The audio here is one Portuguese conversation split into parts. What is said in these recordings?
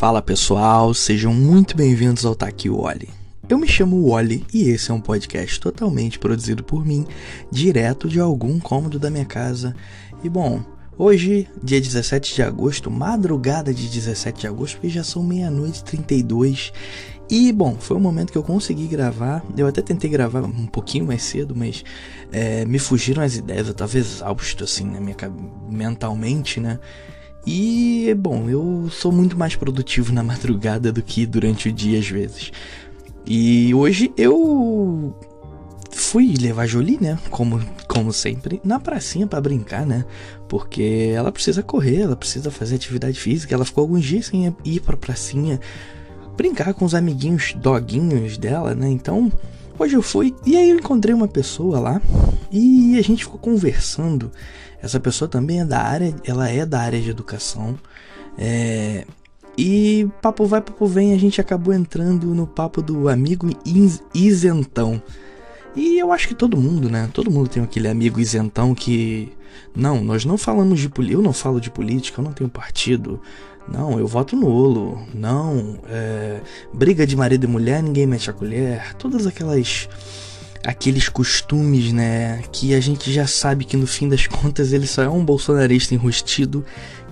Fala pessoal, sejam muito bem-vindos ao Taki Wally. Eu me chamo Wally e esse é um podcast totalmente produzido por mim, direto de algum cômodo da minha casa. E bom, hoje, dia 17 de agosto, madrugada de 17 de agosto, porque já são meia-noite e 32. E bom, foi o momento que eu consegui gravar. Eu até tentei gravar um pouquinho mais cedo, mas é, me fugiram as ideias. Eu tava exausto assim, né, minha, mentalmente, né? E, bom, eu sou muito mais produtivo na madrugada do que durante o dia às vezes. E hoje eu fui levar Jolie, né? Como, como sempre, na pracinha para brincar, né? Porque ela precisa correr, ela precisa fazer atividade física. Ela ficou alguns dias sem ir pra pracinha brincar com os amiguinhos doguinhos dela, né? Então, hoje eu fui e aí eu encontrei uma pessoa lá e a gente ficou conversando essa pessoa também é da área, ela é da área de educação. É, e papo vai, papo vem, a gente acabou entrando no papo do amigo isentão. E eu acho que todo mundo, né? Todo mundo tem aquele amigo isentão que. Não, nós não falamos de política. Eu não falo de política, eu não tenho partido. Não, eu voto nulo. Não, é, briga de marido e mulher, ninguém mete a colher. Todas aquelas aqueles costumes, né? Que a gente já sabe que no fim das contas ele só é um bolsonarista enrustido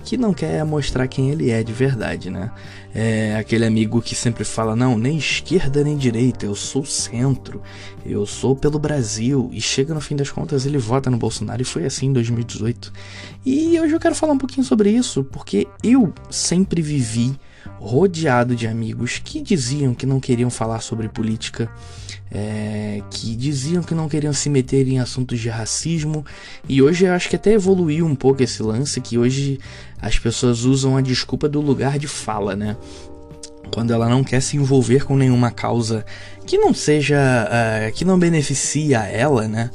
que não quer mostrar quem ele é de verdade, né? É aquele amigo que sempre fala: não, nem esquerda nem direita, eu sou centro, eu sou pelo Brasil. E chega no fim das contas ele vota no Bolsonaro e foi assim em 2018. E hoje eu quero falar um pouquinho sobre isso, porque eu sempre vivi rodeado de amigos que diziam que não queriam falar sobre política, é, que diziam que não queriam se meter em assuntos de racismo, e hoje eu acho que até evoluiu um pouco esse lance, que hoje as pessoas usam a desculpa do lugar de fala, né? Quando ela não quer se envolver com nenhuma causa que não seja. Uh, que não beneficia ela, né?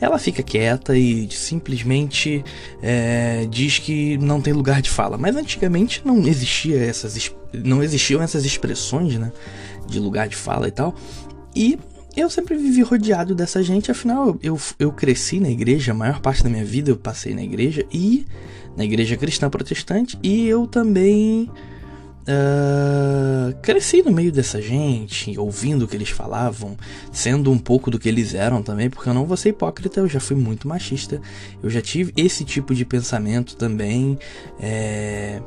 Ela fica quieta e simplesmente é, diz que não tem lugar de fala. Mas antigamente não existia essas não existiam essas expressões, né, de lugar de fala e tal. E eu sempre vivi rodeado dessa gente, afinal eu, eu cresci na igreja, a maior parte da minha vida eu passei na igreja e na igreja cristã protestante e eu também Uh, cresci no meio dessa gente, ouvindo o que eles falavam, sendo um pouco do que eles eram também, porque eu não vou ser hipócrita, eu já fui muito machista, eu já tive esse tipo de pensamento também. É,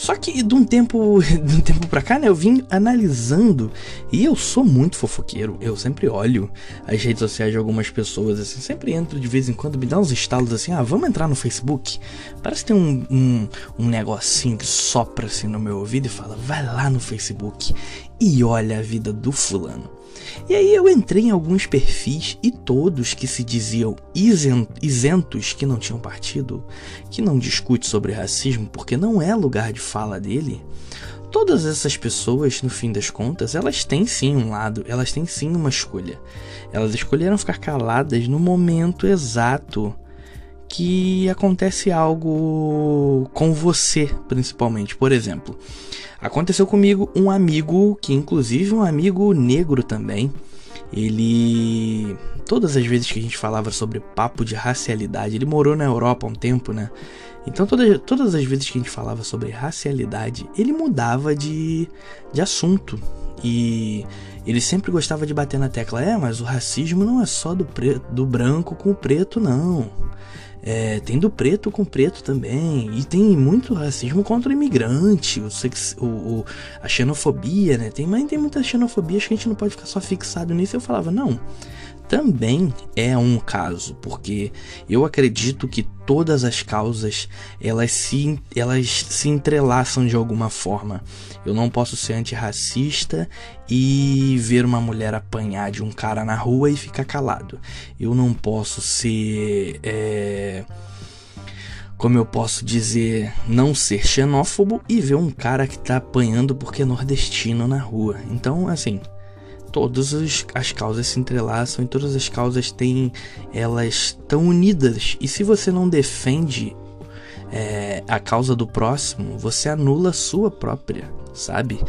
só que de um tempo, de um tempo pra cá, né, eu vim analisando e eu sou muito fofoqueiro. Eu sempre olho as redes sociais de algumas pessoas, assim, sempre entro de vez em quando, me dá uns estalos assim, ah, vamos entrar no Facebook. Parece que tem um, um, um negocinho que sopra assim no meu ouvido e fala, vai lá no Facebook e olha a vida do fulano. E aí eu entrei em alguns perfis e todos que se diziam isentos, que não tinham partido, que não discute sobre racismo porque não é lugar de fala dele. Todas essas pessoas, no fim das contas, elas têm sim um lado, elas têm sim uma escolha. Elas escolheram ficar caladas no momento exato que acontece algo com você, principalmente. Por exemplo, aconteceu comigo um amigo, que inclusive um amigo negro também. Ele. Todas as vezes que a gente falava sobre papo de racialidade, ele morou na Europa há um tempo, né? Então, todas, todas as vezes que a gente falava sobre racialidade, ele mudava de, de assunto. E ele sempre gostava de bater na tecla: é, mas o racismo não é só do, preto, do branco com o preto, não. É, tem do preto com preto também. E tem muito racismo contra o imigrante, o, sex, o, o, a xenofobia, né? Tem, mas tem muita xenofobia, acho que a gente não pode ficar só fixado nisso. Eu falava, não também é um caso, porque eu acredito que todas as causas elas se, elas se entrelaçam de alguma forma. Eu não posso ser antirracista e ver uma mulher apanhar de um cara na rua e ficar calado. Eu não posso ser. É como eu posso dizer, não ser xenófobo e ver um cara que tá apanhando porque é nordestino na rua. Então, assim, todas as causas se entrelaçam e todas as causas têm elas estão unidas. E se você não defende é, a causa do próximo você anula a sua própria sabe?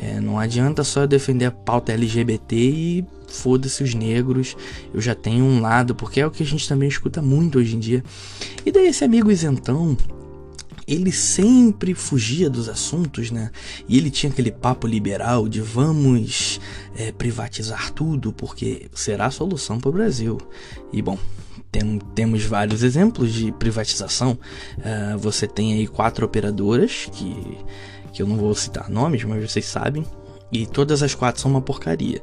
É, não adianta só defender a pauta LGBT e foda-se os negros. Eu já tenho um lado porque é o que a gente também escuta muito hoje em dia. E daí esse amigo isentão ele sempre fugia dos assuntos, né? E ele tinha aquele papo liberal de vamos é, privatizar tudo porque será a solução para o Brasil. E bom, tem, temos vários exemplos de privatização. Uh, você tem aí quatro operadoras que, que eu não vou citar nomes, mas vocês sabem. E todas as quatro são uma porcaria.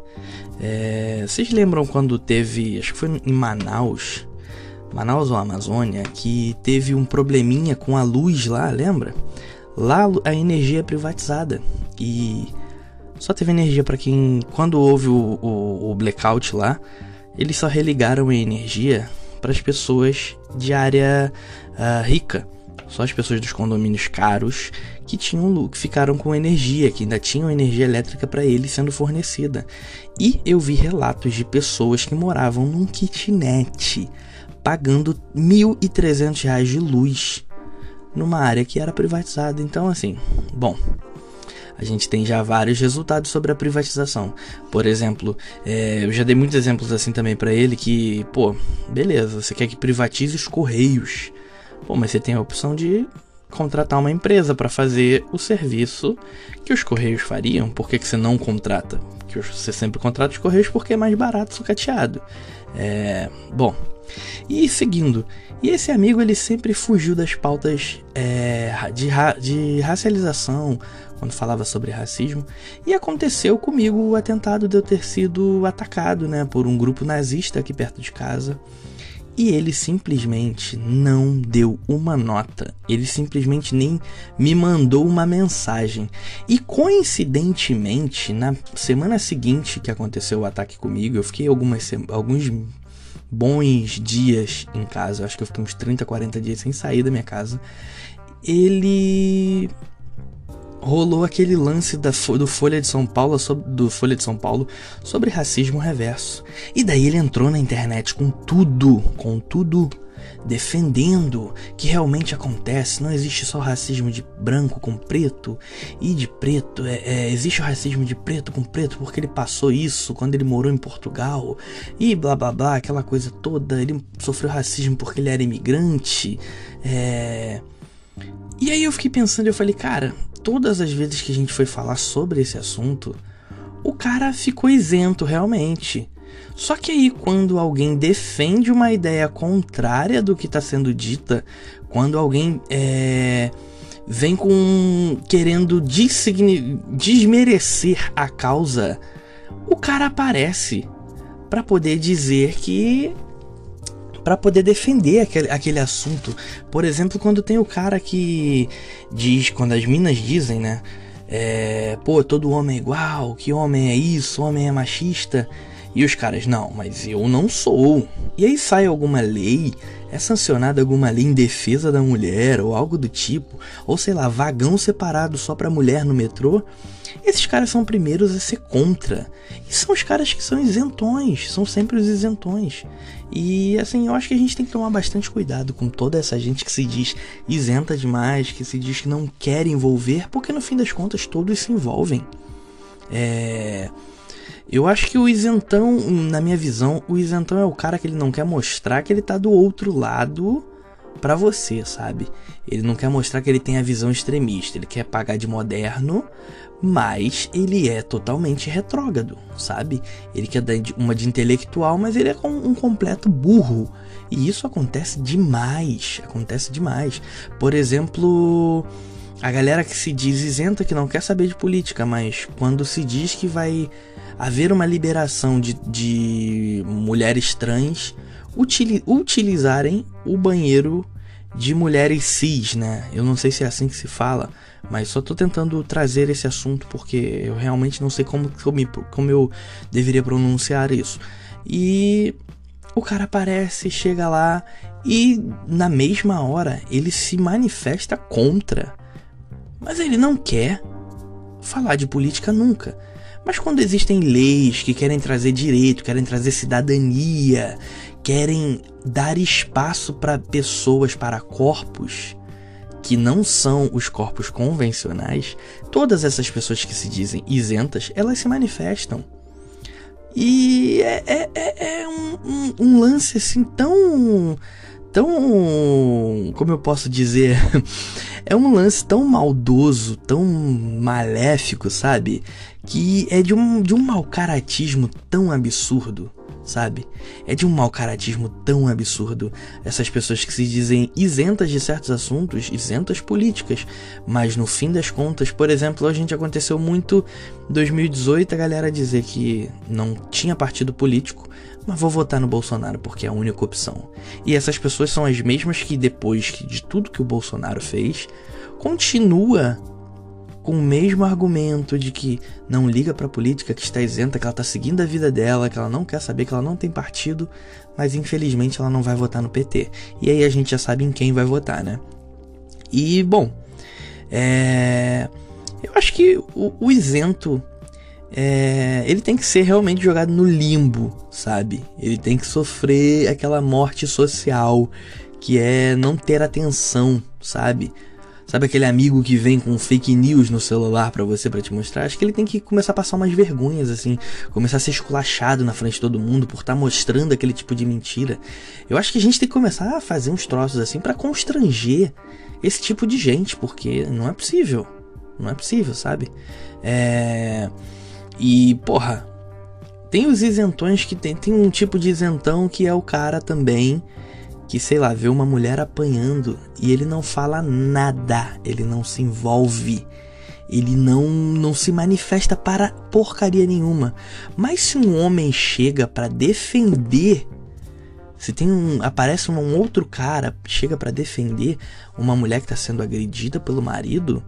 É, vocês lembram quando teve, acho que foi em Manaus, Manaus ou Amazônia, que teve um probleminha com a luz lá, lembra? Lá a energia é privatizada e só teve energia para quem, quando houve o, o, o blackout lá, eles só religaram a energia para as pessoas de área uh, rica. Só as pessoas dos condomínios caros que tinham que ficaram com energia, que ainda tinham energia elétrica para eles sendo fornecida. E eu vi relatos de pessoas que moravam num kitnet pagando R$ 1.300 de luz numa área que era privatizada. Então, assim, bom, a gente tem já vários resultados sobre a privatização. Por exemplo, é, eu já dei muitos exemplos assim também para ele que, pô, beleza, você quer que privatize os correios. Pô, mas você tem a opção de contratar uma empresa para fazer o serviço que os correios fariam. Por que, que você não contrata? Porque você sempre contrata os correios porque é mais barato sucateado. É, bom, e seguindo, e esse amigo ele sempre fugiu das pautas é, de, ra de racialização quando falava sobre racismo. E aconteceu comigo o atentado de eu ter sido atacado né, por um grupo nazista aqui perto de casa. E ele simplesmente não deu uma nota. Ele simplesmente nem me mandou uma mensagem. E coincidentemente, na semana seguinte que aconteceu o ataque comigo, eu fiquei algumas, alguns bons dias em casa. acho que eu fiquei uns 30, 40 dias sem sair da minha casa. Ele rolou aquele lance da, do Folha de São Paulo do Folha de São Paulo sobre racismo reverso. E daí ele entrou na internet com tudo, com tudo defendendo que realmente acontece, não existe só racismo de branco com preto e de preto, é, é, existe o racismo de preto com preto porque ele passou isso quando ele morou em Portugal e blá blá blá, aquela coisa toda, ele sofreu racismo porque ele era imigrante, é... E aí eu fiquei pensando, eu falei, cara, todas as vezes que a gente foi falar sobre esse assunto, o cara ficou isento realmente. Só que aí, quando alguém defende uma ideia contrária do que está sendo dita, quando alguém é, vem com querendo desmerecer a causa, o cara aparece para poder dizer que para poder defender aquele, aquele assunto. Por exemplo, quando tem o cara que diz, quando as minas dizem, né? É, pô, todo homem é igual, que homem é isso, homem é machista. E os caras, não, mas eu não sou. E aí sai alguma lei, é sancionada alguma lei em defesa da mulher ou algo do tipo, ou sei lá, vagão separado só pra mulher no metrô. Esses caras são primeiros a ser contra. E são os caras que são isentões, são sempre os isentões. E assim, eu acho que a gente tem que tomar bastante cuidado com toda essa gente que se diz isenta demais, que se diz que não quer envolver, porque no fim das contas todos se envolvem. É. Eu acho que o isentão, na minha visão, o isentão é o cara que ele não quer mostrar que ele tá do outro lado para você, sabe? Ele não quer mostrar que ele tem a visão extremista, ele quer pagar de moderno, mas ele é totalmente retrógrado, sabe? Ele quer dar uma de intelectual, mas ele é um completo burro. E isso acontece demais, acontece demais. Por exemplo, a galera que se diz isenta, que não quer saber de política, mas quando se diz que vai haver uma liberação de, de mulheres trans utilizarem o banheiro de mulheres cis, né? Eu não sei se é assim que se fala, mas só tô tentando trazer esse assunto porque eu realmente não sei como, como, como eu deveria pronunciar isso. E o cara aparece, chega lá e na mesma hora ele se manifesta contra. Mas ele não quer falar de política nunca. Mas quando existem leis que querem trazer direito, querem trazer cidadania, querem dar espaço para pessoas, para corpos que não são os corpos convencionais, todas essas pessoas que se dizem isentas, elas se manifestam. E é, é, é, é um, um, um, lance assim tão tão. Como eu posso dizer? é um lance tão maldoso, tão maléfico, sabe? Que é de um, de um mau caratismo tão absurdo sabe? É de um mau caratismo tão absurdo. Essas pessoas que se dizem isentas de certos assuntos, isentas políticas, mas no fim das contas, por exemplo, a gente aconteceu muito em 2018 a galera dizer que não tinha partido político, mas vou votar no Bolsonaro porque é a única opção. E essas pessoas são as mesmas que depois de tudo que o Bolsonaro fez, continua com o mesmo argumento de que não liga pra política, que está isenta, que ela tá seguindo a vida dela, que ela não quer saber, que ela não tem partido, mas infelizmente ela não vai votar no PT. E aí a gente já sabe em quem vai votar, né? E, bom, é... eu acho que o, o isento é, ele tem que ser realmente jogado no limbo, sabe? Ele tem que sofrer aquela morte social que é não ter atenção, sabe? Sabe aquele amigo que vem com fake news no celular para você para te mostrar? Acho que ele tem que começar a passar umas vergonhas assim, começar a ser esculachado na frente de todo mundo por estar tá mostrando aquele tipo de mentira. Eu acho que a gente tem que começar a fazer uns troços assim para constranger esse tipo de gente, porque não é possível. Não é possível, sabe? É e, porra, tem os isentões que tem, tem um tipo de isentão que é o cara também que, sei lá, vê uma mulher apanhando e ele não fala nada, ele não se envolve, ele não, não se manifesta para porcaria nenhuma. Mas se um homem chega para defender, se tem um aparece um outro cara chega para defender uma mulher que está sendo agredida pelo marido,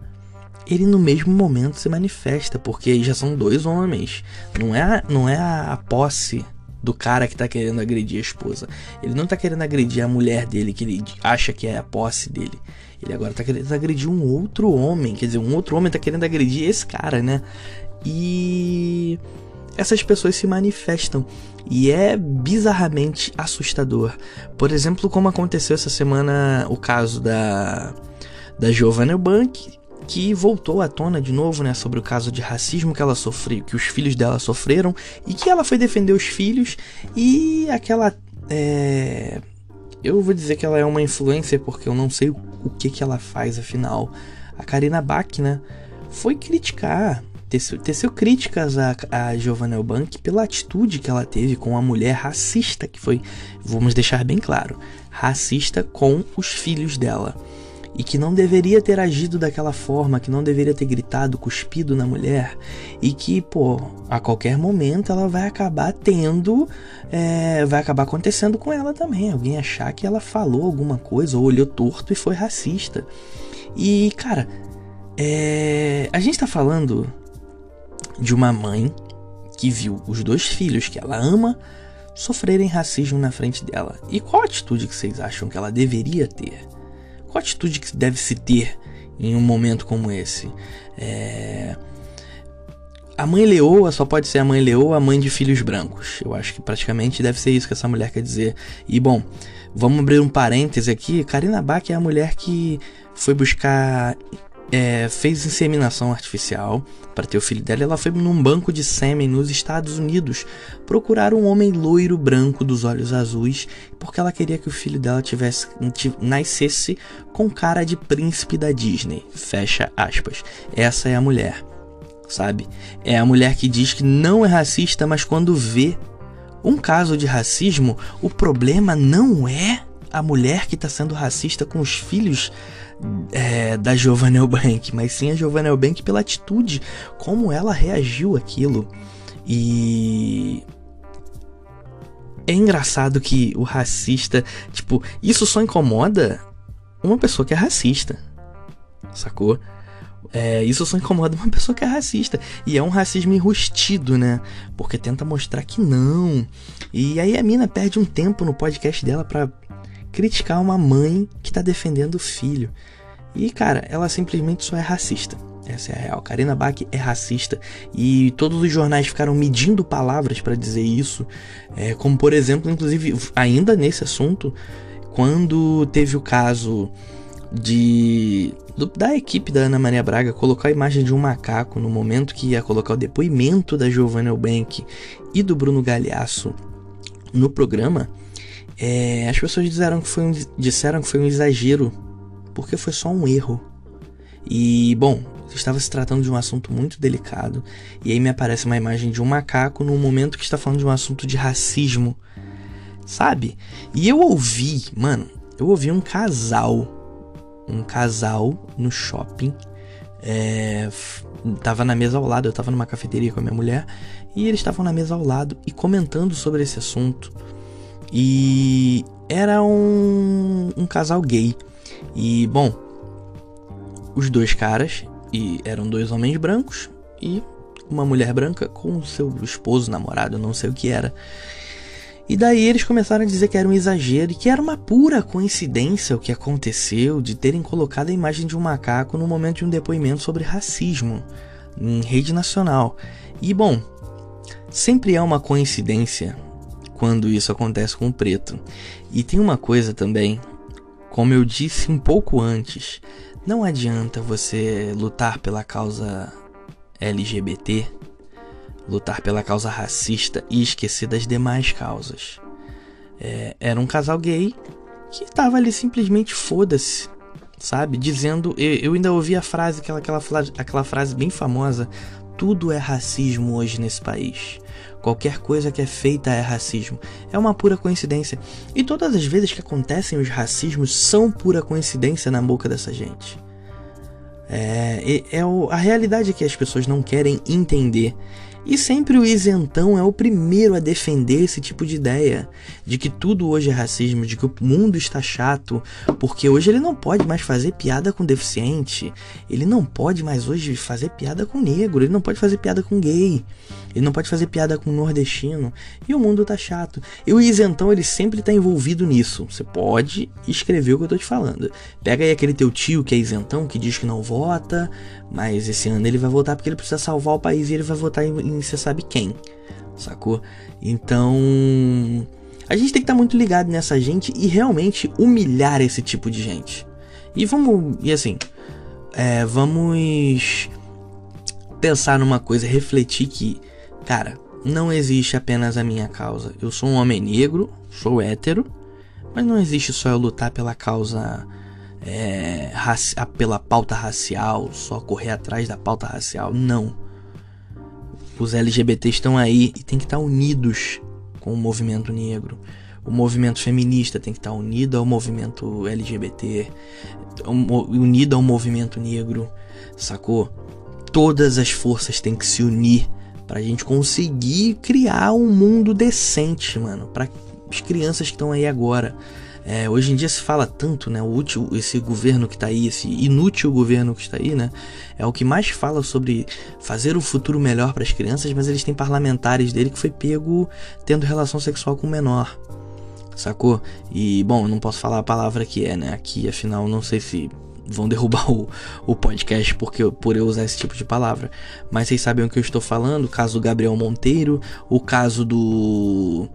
ele no mesmo momento se manifesta, porque já são dois homens. Não é, não é a, a posse do cara que tá querendo agredir a esposa. Ele não tá querendo agredir a mulher dele, que ele acha que é a posse dele. Ele agora tá querendo agredir um outro homem. Quer dizer, um outro homem tá querendo agredir esse cara, né? E essas pessoas se manifestam. E é bizarramente assustador. Por exemplo, como aconteceu essa semana o caso da, da Giovanna Bank, que voltou à tona de novo, né, sobre o caso de racismo que ela sofreu, que os filhos dela sofreram e que ela foi defender os filhos e aquela é... eu vou dizer que ela é uma influencer porque eu não sei o que que ela faz afinal. A Karina Bach, né, foi criticar teceu, teceu críticas a, a Giovanna Elbank pela atitude que ela teve com a mulher racista, que foi, vamos deixar bem claro, racista com os filhos dela e que não deveria ter agido daquela forma, que não deveria ter gritado, cuspido na mulher e que, pô, a qualquer momento ela vai acabar tendo, é, vai acabar acontecendo com ela também. Alguém achar que ela falou alguma coisa ou olhou torto e foi racista. E, cara, é, a gente tá falando de uma mãe que viu os dois filhos que ela ama sofrerem racismo na frente dela. E qual atitude que vocês acham que ela deveria ter? Qual atitude que deve se ter em um momento como esse? É... A mãe leoa só pode ser a mãe leoa, a mãe de filhos brancos. Eu acho que praticamente deve ser isso que essa mulher quer dizer. E bom, vamos abrir um parêntese aqui. Karina Bach é a mulher que foi buscar é, fez inseminação artificial para ter o filho dela. Ela foi num banco de sêmen nos Estados Unidos procurar um homem loiro branco dos olhos azuis, porque ela queria que o filho dela tivesse nascesse com cara de príncipe da Disney. Fecha aspas. Essa é a mulher, sabe? É a mulher que diz que não é racista, mas quando vê um caso de racismo, o problema não é a mulher que está sendo racista com os filhos é, da Giovanna Elbank, mas sim a Giovanna Elbank pela atitude, como ela reagiu aquilo. E é engraçado que o racista, tipo, isso só incomoda uma pessoa que é racista, sacou? É, isso só incomoda uma pessoa que é racista. E é um racismo enrustido, né? Porque tenta mostrar que não. E aí a mina perde um tempo no podcast dela pra criticar uma mãe que tá defendendo o filho. E, cara, ela simplesmente só é racista. Essa é a real. Karina Bach é racista e todos os jornais ficaram medindo palavras para dizer isso. É, como, por exemplo, inclusive, ainda nesse assunto, quando teve o caso de da equipe da Ana Maria Braga colocar a imagem de um macaco no momento que ia colocar o depoimento da Giovanna Elbank e do Bruno Galhaço no programa, É, as pessoas disseram que, foi um, disseram que foi um exagero, porque foi só um erro. E, bom, estava se tratando de um assunto muito delicado, e aí me aparece uma imagem de um macaco no momento que está falando de um assunto de racismo, sabe? E eu ouvi, mano, eu ouvi um casal, um casal no shopping, é, tava na mesa ao lado, eu tava numa cafeteria com a minha mulher, e eles estavam na mesa ao lado e comentando sobre esse assunto. E era um, um casal gay. E, bom, os dois caras, e eram dois homens brancos e uma mulher branca com seu esposo, namorado, não sei o que era. E daí eles começaram a dizer que era um exagero e que era uma pura coincidência o que aconteceu de terem colocado a imagem de um macaco no momento de um depoimento sobre racismo em rede nacional. E bom, sempre é uma coincidência quando isso acontece com o preto. E tem uma coisa também, como eu disse um pouco antes, não adianta você lutar pela causa LGBT, lutar pela causa racista e esquecer das demais causas. É, era um casal gay que tava ali simplesmente foda-se, sabe? Dizendo. Eu, eu, ainda ouvi a frase, aquela, aquela, aquela frase bem famosa: tudo é racismo hoje nesse país. Qualquer coisa que é feita é racismo. É uma pura coincidência. E todas as vezes que acontecem os racismos são pura coincidência na boca dessa gente. É, é, é a realidade que as pessoas não querem entender. E sempre o isentão é o primeiro a defender esse tipo de ideia de que tudo hoje é racismo, de que o mundo está chato, porque hoje ele não pode mais fazer piada com deficiente, ele não pode mais hoje fazer piada com negro, ele não pode fazer piada com gay, ele não pode fazer piada com nordestino, e o mundo tá chato. E o isentão ele sempre tá envolvido nisso. Você pode escrever o que eu tô te falando. Pega aí aquele teu tio que é isentão, que diz que não vota, mas esse ano ele vai votar porque ele precisa salvar o país e ele vai votar em, você sabe quem, sacou? Então. A gente tem que estar tá muito ligado nessa gente e realmente humilhar esse tipo de gente. E vamos. E assim. É, vamos pensar numa coisa, refletir que, cara, não existe apenas a minha causa. Eu sou um homem negro, sou hétero, mas não existe só eu lutar pela causa é, pela pauta racial, só correr atrás da pauta racial. Não. Os LGBT estão aí e tem que estar unidos com o movimento negro. O movimento feminista tem que estar unido ao movimento LGBT, unido ao movimento negro, sacou? Todas as forças têm que se unir pra gente conseguir criar um mundo decente, mano, para as crianças que estão aí agora. É, hoje em dia se fala tanto, né? O útil, esse governo que está aí, esse inútil governo que está aí, né? É o que mais fala sobre fazer o futuro melhor para as crianças, mas eles têm parlamentares dele que foi pego tendo relação sexual com o menor. Sacou? E, bom, eu não posso falar a palavra que é, né? Aqui, afinal, não sei se vão derrubar o, o podcast porque, por eu usar esse tipo de palavra. Mas vocês sabem o que eu estou falando. O caso do Gabriel Monteiro, o caso do.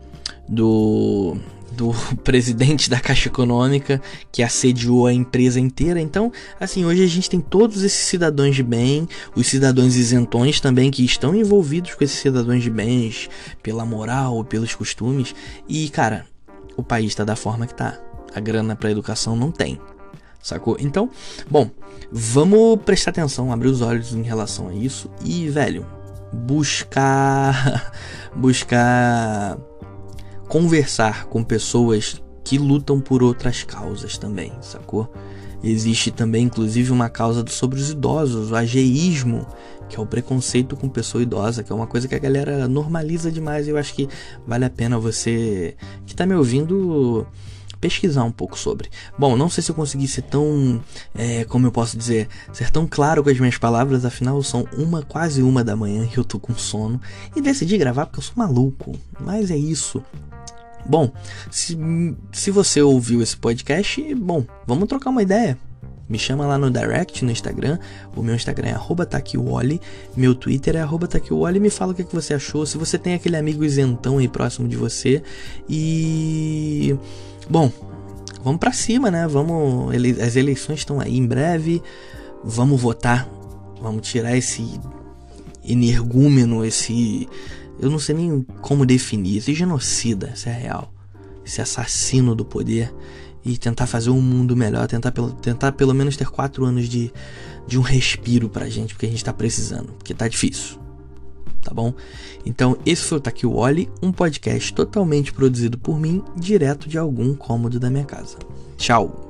Do do presidente da Caixa Econômica que assediou a empresa inteira. Então, assim, hoje a gente tem todos esses cidadãos de bem, os cidadãos isentões também que estão envolvidos com esses cidadãos de bens pela moral, pelos costumes. E, cara, o país está da forma que tá. A grana para educação não tem. Sacou? Então, bom, vamos prestar atenção, abrir os olhos em relação a isso e, velho, buscar buscar conversar com pessoas que lutam por outras causas também, sacou? Existe também, inclusive, uma causa sobre os idosos, o ageísmo, que é o preconceito com pessoa idosa, que é uma coisa que a galera normaliza demais. E eu acho que vale a pena você que está me ouvindo pesquisar um pouco sobre. Bom, não sei se eu consegui ser tão, é, como eu posso dizer, ser tão claro com as minhas palavras, afinal são uma, quase uma da manhã e eu tô com sono e decidi gravar porque eu sou maluco. Mas é isso. Bom, se, se você ouviu esse podcast, bom, vamos trocar uma ideia. Me chama lá no direct no Instagram. O meu Instagram é taquiwally. Meu Twitter é taquiwally. Me fala o que, é que você achou. Se você tem aquele amigo isentão aí próximo de você. E. Bom, vamos para cima, né? Vamos. Ele... As eleições estão aí em breve. Vamos votar. Vamos tirar esse energúmeno, esse eu não sei nem como definir. Esse genocida, isso é real. esse assassino do poder e tentar fazer um mundo melhor, tentar, tentar pelo menos ter quatro anos de, de um respiro pra gente, porque a gente tá precisando, porque tá difícil. Tá bom? Então, esse foi o Taki Wally, um podcast totalmente produzido por mim, direto de algum cômodo da minha casa. Tchau!